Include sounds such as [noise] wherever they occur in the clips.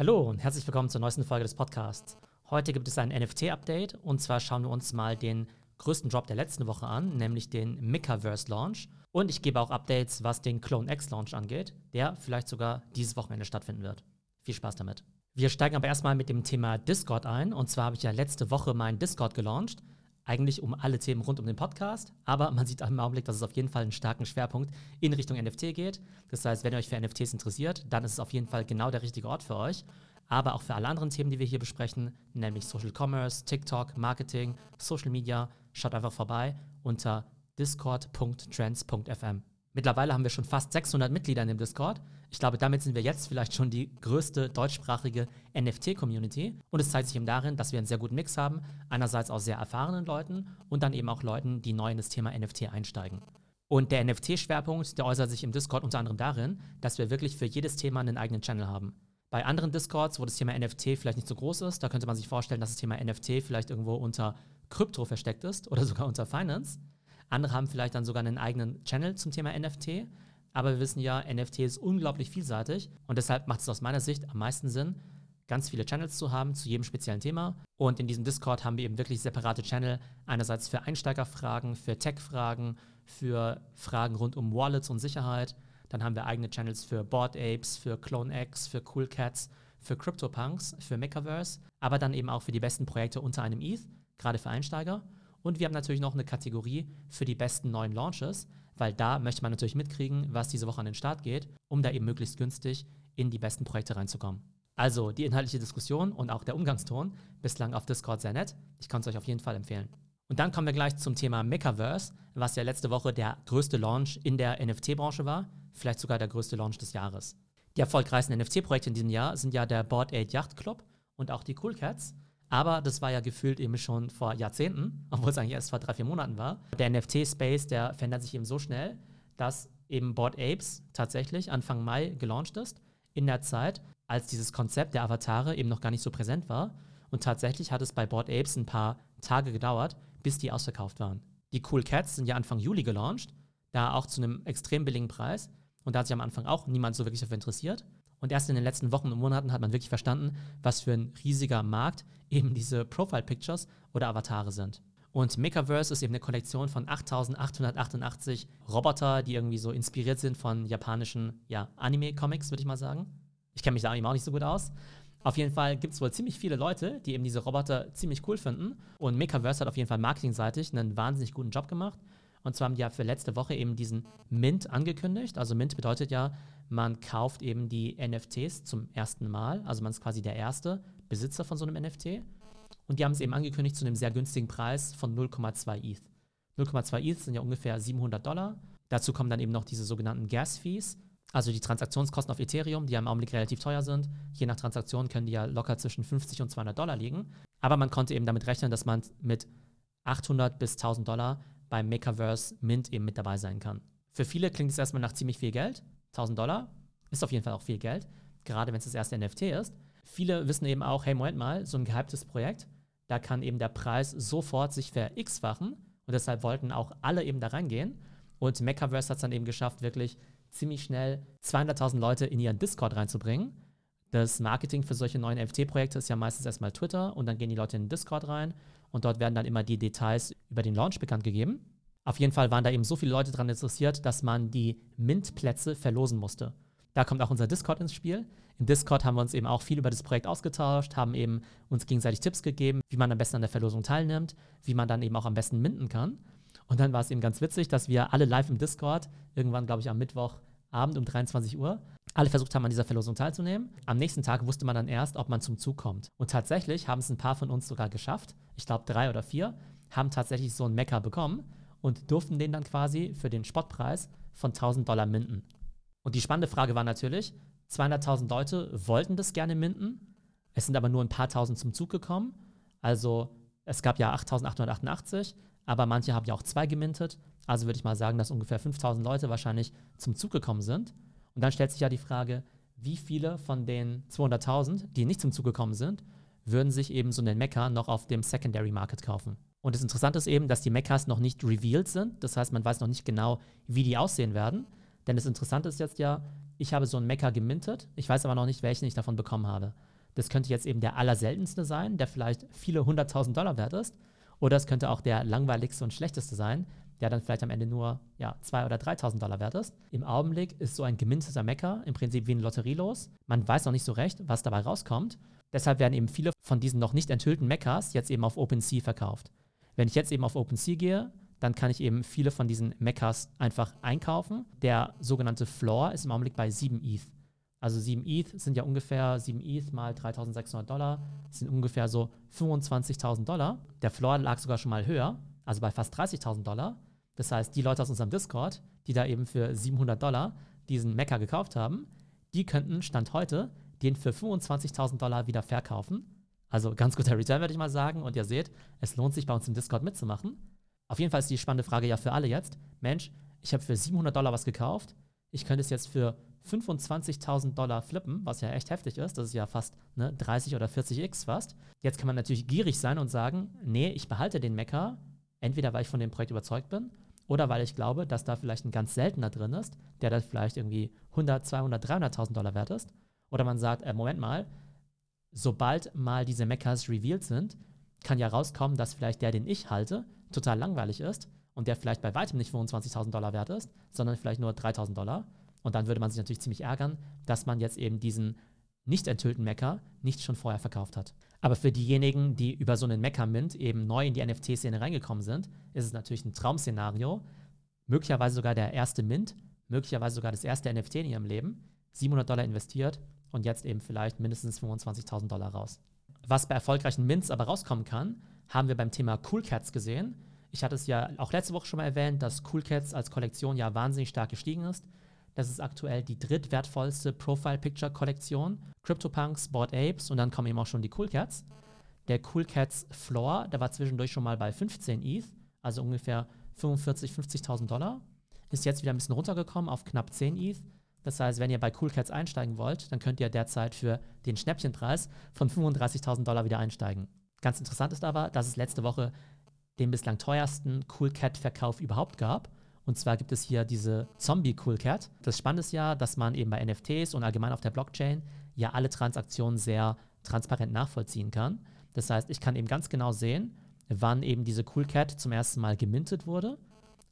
Hallo und herzlich willkommen zur neuesten Folge des Podcasts. Heute gibt es ein NFT-Update und zwar schauen wir uns mal den größten Drop der letzten Woche an, nämlich den Mikaverse Launch. Und ich gebe auch Updates, was den Clone X Launch angeht, der vielleicht sogar dieses Wochenende stattfinden wird. Viel Spaß damit. Wir steigen aber erstmal mit dem Thema Discord ein. Und zwar habe ich ja letzte Woche meinen Discord gelauncht. Eigentlich um alle Themen rund um den Podcast. Aber man sieht im Augenblick, dass es auf jeden Fall einen starken Schwerpunkt in Richtung NFT geht. Das heißt, wenn ihr euch für NFTs interessiert, dann ist es auf jeden Fall genau der richtige Ort für euch. Aber auch für alle anderen Themen, die wir hier besprechen, nämlich Social Commerce, TikTok, Marketing, Social Media, schaut einfach vorbei unter discord.trends.fm. Mittlerweile haben wir schon fast 600 Mitglieder in dem Discord. Ich glaube, damit sind wir jetzt vielleicht schon die größte deutschsprachige NFT-Community. Und es zeigt sich eben darin, dass wir einen sehr guten Mix haben. Einerseits aus sehr erfahrenen Leuten und dann eben auch Leuten, die neu in das Thema NFT einsteigen. Und der NFT-Schwerpunkt, der äußert sich im Discord unter anderem darin, dass wir wirklich für jedes Thema einen eigenen Channel haben. Bei anderen Discords, wo das Thema NFT vielleicht nicht so groß ist, da könnte man sich vorstellen, dass das Thema NFT vielleicht irgendwo unter Krypto versteckt ist oder [laughs] sogar unter Finance. Andere haben vielleicht dann sogar einen eigenen Channel zum Thema NFT. Aber wir wissen ja, NFT ist unglaublich vielseitig und deshalb macht es aus meiner Sicht am meisten Sinn, ganz viele Channels zu haben zu jedem speziellen Thema. Und in diesem Discord haben wir eben wirklich separate Channel, einerseits für Einsteigerfragen, für Tech-Fragen, für Fragen rund um Wallets und Sicherheit. Dann haben wir eigene Channels für Board Apes, für Clone X, für Cool Cats, für CryptoPunks, für Mechaverse, aber dann eben auch für die besten Projekte unter einem ETH, gerade für Einsteiger. Und wir haben natürlich noch eine Kategorie für die besten neuen Launches, weil da möchte man natürlich mitkriegen, was diese Woche an den Start geht, um da eben möglichst günstig in die besten Projekte reinzukommen. Also die inhaltliche Diskussion und auch der Umgangston bislang auf Discord sehr nett. Ich kann es euch auf jeden Fall empfehlen. Und dann kommen wir gleich zum Thema Mechaverse, was ja letzte Woche der größte Launch in der NFT-Branche war, vielleicht sogar der größte Launch des Jahres. Die erfolgreichsten NFT-Projekte in diesem Jahr sind ja der Board 8 Yacht Club und auch die Cool Cats. Aber das war ja gefühlt eben schon vor Jahrzehnten, [laughs] obwohl es eigentlich erst vor drei, vier Monaten war. Der NFT-Space, der verändert sich eben so schnell, dass eben Board Apes tatsächlich Anfang Mai gelauncht ist. In der Zeit, als dieses Konzept der Avatare eben noch gar nicht so präsent war. Und tatsächlich hat es bei Board Apes ein paar Tage gedauert, bis die ausverkauft waren. Die Cool Cats sind ja Anfang Juli gelauncht, da auch zu einem extrem billigen Preis. Und da hat sich am Anfang auch niemand so wirklich dafür interessiert. Und erst in den letzten Wochen und Monaten hat man wirklich verstanden, was für ein riesiger Markt eben diese Profile Pictures oder Avatare sind. Und Makerverse ist eben eine Kollektion von 8888 Roboter, die irgendwie so inspiriert sind von japanischen ja, Anime-Comics, würde ich mal sagen. Ich kenne mich da eben auch nicht so gut aus. Auf jeden Fall gibt es wohl ziemlich viele Leute, die eben diese Roboter ziemlich cool finden. Und Makerverse hat auf jeden Fall marketingseitig einen wahnsinnig guten Job gemacht. Und zwar haben die ja für letzte Woche eben diesen Mint angekündigt. Also Mint bedeutet ja, man kauft eben die NFTs zum ersten Mal. Also man ist quasi der erste Besitzer von so einem NFT. Und die haben es eben angekündigt zu einem sehr günstigen Preis von 0,2 ETH. 0,2 ETH sind ja ungefähr 700 Dollar. Dazu kommen dann eben noch diese sogenannten Gas-Fees, also die Transaktionskosten auf Ethereum, die ja im Augenblick relativ teuer sind. Je nach Transaktion können die ja locker zwischen 50 und 200 Dollar liegen. Aber man konnte eben damit rechnen, dass man mit 800 bis 1000 Dollar beim Makerverse Mint eben mit dabei sein kann. Für viele klingt es erstmal nach ziemlich viel Geld. 1000 Dollar ist auf jeden Fall auch viel Geld, gerade wenn es das erste NFT ist. Viele wissen eben auch, hey, Moment mal, so ein gehyptes Projekt, da kann eben der Preis sofort sich ver x-fachen und deshalb wollten auch alle eben da reingehen. Und Makerverse hat es dann eben geschafft, wirklich ziemlich schnell 200.000 Leute in ihren Discord reinzubringen. Das Marketing für solche neuen NFT-Projekte ist ja meistens erstmal Twitter und dann gehen die Leute in den Discord rein und dort werden dann immer die Details über den Launch bekannt gegeben. Auf jeden Fall waren da eben so viele Leute daran interessiert, dass man die Mint-Plätze verlosen musste. Da kommt auch unser Discord ins Spiel. Im Discord haben wir uns eben auch viel über das Projekt ausgetauscht, haben eben uns gegenseitig Tipps gegeben, wie man am besten an der Verlosung teilnimmt, wie man dann eben auch am besten minden kann. Und dann war es eben ganz witzig, dass wir alle live im Discord, irgendwann glaube ich am Mittwochabend um 23 Uhr, alle versucht haben, an dieser Verlosung teilzunehmen. Am nächsten Tag wusste man dann erst, ob man zum Zug kommt. Und tatsächlich haben es ein paar von uns sogar geschafft. Ich glaube drei oder vier haben tatsächlich so einen Mecker bekommen und durften den dann quasi für den Spottpreis von 1000 Dollar minden. Und die spannende Frage war natürlich, 200.000 Leute wollten das gerne minden, es sind aber nur ein paar tausend zum Zug gekommen. Also es gab ja 8.888, aber manche haben ja auch zwei gemintet. Also würde ich mal sagen, dass ungefähr 5.000 Leute wahrscheinlich zum Zug gekommen sind. Und dann stellt sich ja die Frage, wie viele von den 200.000, die nicht zum Zug gekommen sind, würden sich eben so einen Mecha noch auf dem Secondary Market kaufen. Und das Interessante ist eben, dass die Mechas noch nicht revealed sind. Das heißt, man weiß noch nicht genau, wie die aussehen werden. Denn das Interessante ist jetzt ja, ich habe so einen Mecha gemintet, ich weiß aber noch nicht, welchen ich davon bekommen habe. Das könnte jetzt eben der allerseltenste sein, der vielleicht viele hunderttausend Dollar wert ist. Oder es könnte auch der langweiligste und schlechteste sein, der dann vielleicht am Ende nur ja, 2.000 oder 3.000 Dollar wert ist. Im Augenblick ist so ein geminteter Mecker im Prinzip wie ein Lotterielos. Man weiß noch nicht so recht, was dabei rauskommt. Deshalb werden eben viele von diesen noch nicht enthüllten Meccas jetzt eben auf OpenSea verkauft. Wenn ich jetzt eben auf OpenSea gehe, dann kann ich eben viele von diesen Meccas einfach einkaufen. Der sogenannte Floor ist im Augenblick bei 7 ETH. Also 7 ETH sind ja ungefähr 7 ETH mal 3600 Dollar, sind ungefähr so 25.000 Dollar. Der Floor lag sogar schon mal höher, also bei fast 30.000 Dollar. Das heißt, die Leute aus unserem Discord, die da eben für 700 Dollar diesen Mecca gekauft haben, die könnten Stand heute den für 25.000 Dollar wieder verkaufen. Also ganz guter Return, würde ich mal sagen. Und ihr seht, es lohnt sich bei uns im Discord mitzumachen. Auf jeden Fall ist die spannende Frage ja für alle jetzt. Mensch, ich habe für 700 Dollar was gekauft. Ich könnte es jetzt für 25.000 Dollar flippen, was ja echt heftig ist. Das ist ja fast ne, 30 oder 40x fast. Jetzt kann man natürlich gierig sein und sagen, nee, ich behalte den Mecker, entweder weil ich von dem Projekt überzeugt bin oder weil ich glaube, dass da vielleicht ein ganz seltener drin ist, der dann vielleicht irgendwie 100, 200, 300.000 Dollar wert ist. Oder man sagt, äh, Moment mal, sobald mal diese Meccas revealed sind, kann ja rauskommen, dass vielleicht der, den ich halte, total langweilig ist und der vielleicht bei weitem nicht 25.000 Dollar wert ist, sondern vielleicht nur 3.000 Dollar. Und dann würde man sich natürlich ziemlich ärgern, dass man jetzt eben diesen nicht enthüllten Mecker nicht schon vorher verkauft hat. Aber für diejenigen, die über so einen Mecker-Mint eben neu in die NFT-Szene reingekommen sind, ist es natürlich ein Traumszenario. Möglicherweise sogar der erste Mint, möglicherweise sogar das erste NFT in ihrem Leben. 700 Dollar investiert und jetzt eben vielleicht mindestens 25.000 Dollar raus. Was bei erfolgreichen Mints aber rauskommen kann, haben wir beim Thema Cool Cats gesehen. Ich hatte es ja auch letzte Woche schon mal erwähnt, dass Cool Cats als Kollektion ja wahnsinnig stark gestiegen ist. Das ist aktuell die drittwertvollste Profile-Picture-Kollektion. CryptoPunks, Bored Apes und dann kommen eben auch schon die Cool Cats. Der Cool Cats Floor, der war zwischendurch schon mal bei 15 ETH, also ungefähr 45.000, 50.000 Dollar. Ist jetzt wieder ein bisschen runtergekommen auf knapp 10 ETH. Das heißt, wenn ihr bei Cool Cats einsteigen wollt, dann könnt ihr derzeit für den Schnäppchenpreis von 35.000 Dollar wieder einsteigen. Ganz interessant ist aber, dass es letzte Woche den bislang teuersten Cool Cat Verkauf überhaupt gab. Und zwar gibt es hier diese Zombie Cool Cat. Das Spannende ist ja, dass man eben bei NFTs und allgemein auf der Blockchain ja alle Transaktionen sehr transparent nachvollziehen kann. Das heißt, ich kann eben ganz genau sehen, wann eben diese Cool Cat zum ersten Mal gemintet wurde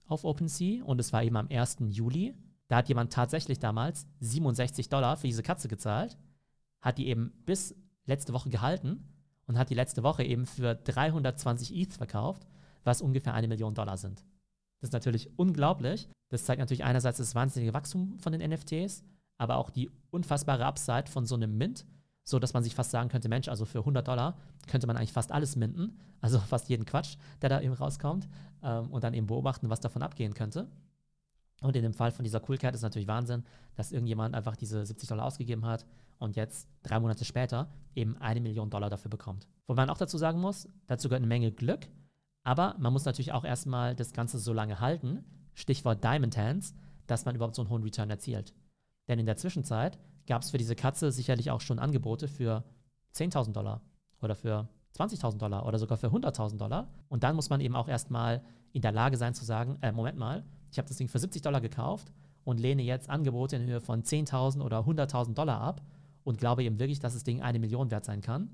auf OpenSea. Und es war eben am 1. Juli. Da hat jemand tatsächlich damals 67 Dollar für diese Katze gezahlt, hat die eben bis letzte Woche gehalten und hat die letzte Woche eben für 320 ETH verkauft, was ungefähr eine Million Dollar sind. Das ist natürlich unglaublich. Das zeigt natürlich einerseits das wahnsinnige Wachstum von den NFTs, aber auch die unfassbare Upside von so einem Mint, so dass man sich fast sagen könnte, Mensch, also für 100 Dollar könnte man eigentlich fast alles minten, also fast jeden Quatsch, der da eben rauskommt ähm, und dann eben beobachten, was davon abgehen könnte. Und in dem Fall von dieser Cool Cat ist natürlich Wahnsinn, dass irgendjemand einfach diese 70 Dollar ausgegeben hat und jetzt drei Monate später eben eine Million Dollar dafür bekommt. Wo man auch dazu sagen muss, dazu gehört eine Menge Glück, aber man muss natürlich auch erstmal das Ganze so lange halten, Stichwort Diamond Hands, dass man überhaupt so einen hohen Return erzielt. Denn in der Zwischenzeit gab es für diese Katze sicherlich auch schon Angebote für 10.000 Dollar oder für 20.000 Dollar oder sogar für 100.000 Dollar. Und dann muss man eben auch erstmal in der Lage sein zu sagen, äh, Moment mal, ich habe das Ding für 70 Dollar gekauft und lehne jetzt Angebote in Höhe von 10.000 oder 100.000 Dollar ab und glaube eben wirklich, dass das Ding eine Million wert sein kann.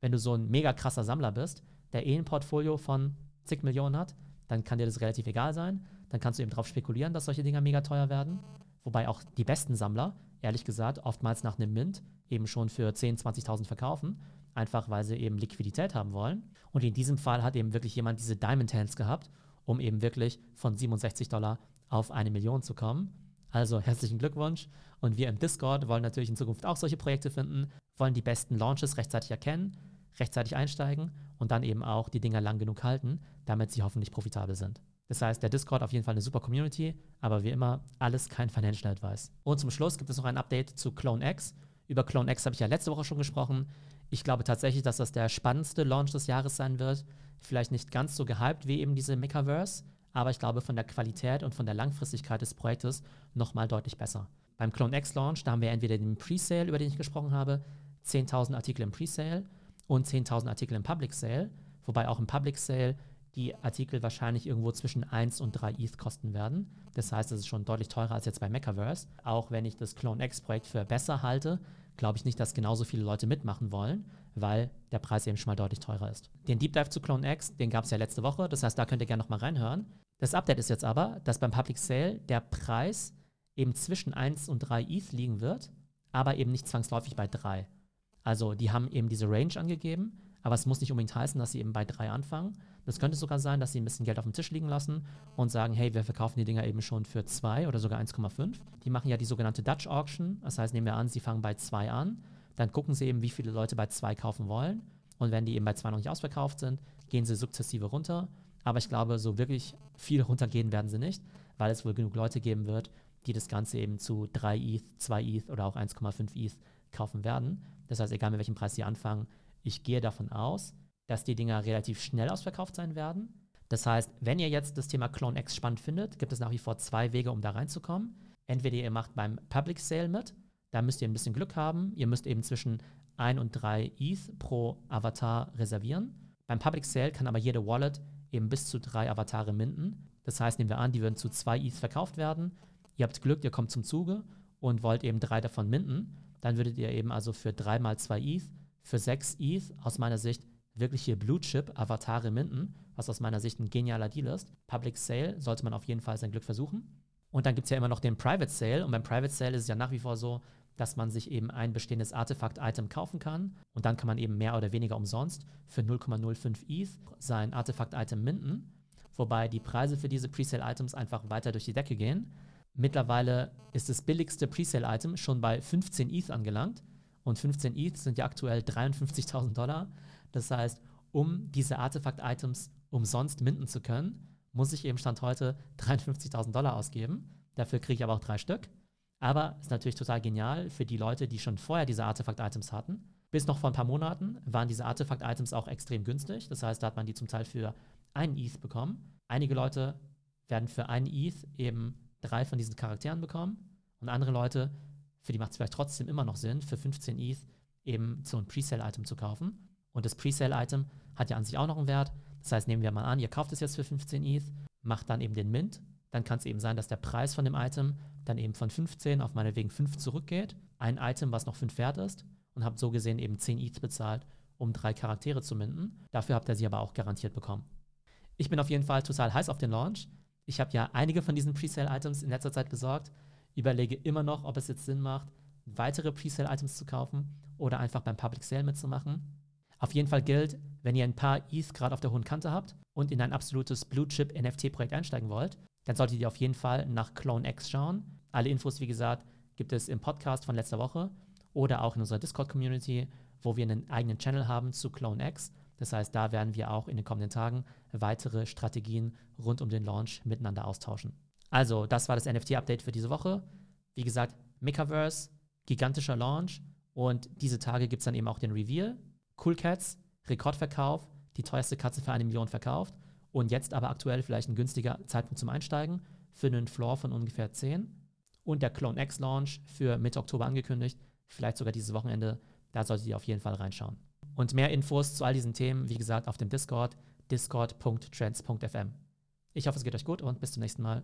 Wenn du so ein mega krasser Sammler bist, der eh ein Portfolio von zig Millionen hat, dann kann dir das relativ egal sein. Dann kannst du eben darauf spekulieren, dass solche Dinger mega teuer werden. Wobei auch die besten Sammler, ehrlich gesagt, oftmals nach einem Mint eben schon für 10.000, 20.000 verkaufen, einfach weil sie eben Liquidität haben wollen. Und in diesem Fall hat eben wirklich jemand diese Diamond Hands gehabt um eben wirklich von 67 Dollar auf eine Million zu kommen. Also herzlichen Glückwunsch. Und wir im Discord wollen natürlich in Zukunft auch solche Projekte finden, wollen die besten Launches rechtzeitig erkennen, rechtzeitig einsteigen und dann eben auch die Dinger lang genug halten, damit sie hoffentlich profitabel sind. Das heißt, der Discord auf jeden Fall eine super Community, aber wie immer, alles kein Financial Advice. Und zum Schluss gibt es noch ein Update zu CloneX. Über CloneX habe ich ja letzte Woche schon gesprochen. Ich glaube tatsächlich, dass das der spannendste Launch des Jahres sein wird. Vielleicht nicht ganz so gehypt wie eben diese Mechaverse, aber ich glaube von der Qualität und von der Langfristigkeit des Projektes nochmal deutlich besser. Beim Clone X Launch, da haben wir entweder den Presale, über den ich gesprochen habe, 10.000 Artikel im Presale und 10.000 Artikel im Public Sale, wobei auch im Public Sale die Artikel wahrscheinlich irgendwo zwischen 1 und 3 ETH kosten werden. Das heißt, es ist schon deutlich teurer als jetzt bei Mechaverse. Auch wenn ich das Clone X Projekt für besser halte, glaube ich nicht, dass genauso viele Leute mitmachen wollen, weil der Preis eben schon mal deutlich teurer ist. Den Deep Dive zu Clone X, den gab es ja letzte Woche, das heißt, da könnt ihr gerne nochmal reinhören. Das Update ist jetzt aber, dass beim Public Sale der Preis eben zwischen 1 und 3 ETH liegen wird, aber eben nicht zwangsläufig bei 3. Also die haben eben diese Range angegeben, aber es muss nicht unbedingt heißen, dass sie eben bei 3 anfangen. Das könnte sogar sein, dass sie ein bisschen Geld auf dem Tisch liegen lassen und sagen, hey, wir verkaufen die Dinger eben schon für 2 oder sogar 1,5. Die machen ja die sogenannte Dutch Auction, das heißt, nehmen wir an, sie fangen bei 2 an, dann gucken sie eben, wie viele Leute bei 2 kaufen wollen und wenn die eben bei 2 noch nicht ausverkauft sind, gehen sie sukzessive runter. Aber ich glaube, so wirklich viel runtergehen werden sie nicht, weil es wohl genug Leute geben wird, die das Ganze eben zu 3 ETH, 2 ETH oder auch 1,5 ETH kaufen werden. Das heißt, egal mit welchem Preis sie anfangen, ich gehe davon aus, dass die Dinger relativ schnell ausverkauft sein werden. Das heißt, wenn ihr jetzt das Thema Clone X spannend findet, gibt es nach wie vor zwei Wege, um da reinzukommen. Entweder ihr macht beim Public Sale mit, da müsst ihr ein bisschen Glück haben. Ihr müsst eben zwischen 1 und 3 ETH pro Avatar reservieren. Beim Public Sale kann aber jede Wallet eben bis zu drei Avatare minden. Das heißt, nehmen wir an, die würden zu 2 ETH verkauft werden. Ihr habt Glück, ihr kommt zum Zuge und wollt eben drei davon minden. Dann würdet ihr eben also für 3 mal 2 ETH, für 6 ETH aus meiner Sicht wirkliche Blue Chip Avatare minden, was aus meiner Sicht ein genialer Deal ist. Public Sale sollte man auf jeden Fall sein Glück versuchen. Und dann gibt es ja immer noch den Private Sale. Und beim Private Sale ist es ja nach wie vor so, dass man sich eben ein bestehendes Artefakt-Item kaufen kann. Und dann kann man eben mehr oder weniger umsonst für 0,05 ETH sein Artefakt-Item minden. Wobei die Preise für diese Presale-Items einfach weiter durch die Decke gehen. Mittlerweile ist das billigste Presale-Item schon bei 15 ETH angelangt. Und 15 ETH sind ja aktuell 53.000 Dollar. Das heißt, um diese Artefakt-Items umsonst minden zu können, muss ich eben Stand heute 53.000 Dollar ausgeben. Dafür kriege ich aber auch drei Stück. Aber ist natürlich total genial für die Leute, die schon vorher diese Artefakt-Items hatten. Bis noch vor ein paar Monaten waren diese Artefakt-Items auch extrem günstig. Das heißt, da hat man die zum Teil für ein ETH bekommen. Einige Leute werden für ein ETH eben drei von diesen Charakteren bekommen. Und andere Leute, für die macht es vielleicht trotzdem immer noch Sinn, für 15 ETH eben so ein Presale-Item zu kaufen. Und das Presale-Item hat ja an sich auch noch einen Wert. Das heißt, nehmen wir mal an, ihr kauft es jetzt für 15 ETH, macht dann eben den Mint. Dann kann es eben sein, dass der Preis von dem Item dann eben von 15 auf meinetwegen 5 zurückgeht. Ein Item, was noch 5 wert ist. Und habt so gesehen eben 10 ETH bezahlt, um drei Charaktere zu minden. Dafür habt ihr sie aber auch garantiert bekommen. Ich bin auf jeden Fall total heiß auf den Launch. Ich habe ja einige von diesen Presale-Items in letzter Zeit besorgt. Überlege immer noch, ob es jetzt Sinn macht, weitere Presale-Items zu kaufen oder einfach beim Public Sale mitzumachen. Auf jeden Fall gilt, wenn ihr ein paar ETH gerade auf der hohen Kante habt und in ein absolutes Blue Chip NFT-Projekt einsteigen wollt, dann solltet ihr auf jeden Fall nach Clone X schauen. Alle Infos, wie gesagt, gibt es im Podcast von letzter Woche oder auch in unserer Discord-Community, wo wir einen eigenen Channel haben zu Clone X. Das heißt, da werden wir auch in den kommenden Tagen weitere Strategien rund um den Launch miteinander austauschen. Also, das war das NFT-Update für diese Woche. Wie gesagt, Mikaverse, gigantischer Launch und diese Tage gibt es dann eben auch den Reveal. Cool Cats, Rekordverkauf, die teuerste Katze für eine Million verkauft und jetzt aber aktuell vielleicht ein günstiger Zeitpunkt zum Einsteigen für einen Floor von ungefähr 10. Und der Clone X Launch für Mitte Oktober angekündigt, vielleicht sogar dieses Wochenende. Da solltet ihr auf jeden Fall reinschauen. Und mehr Infos zu all diesen Themen, wie gesagt, auf dem Discord, discord.trends.fm. Ich hoffe, es geht euch gut und bis zum nächsten Mal.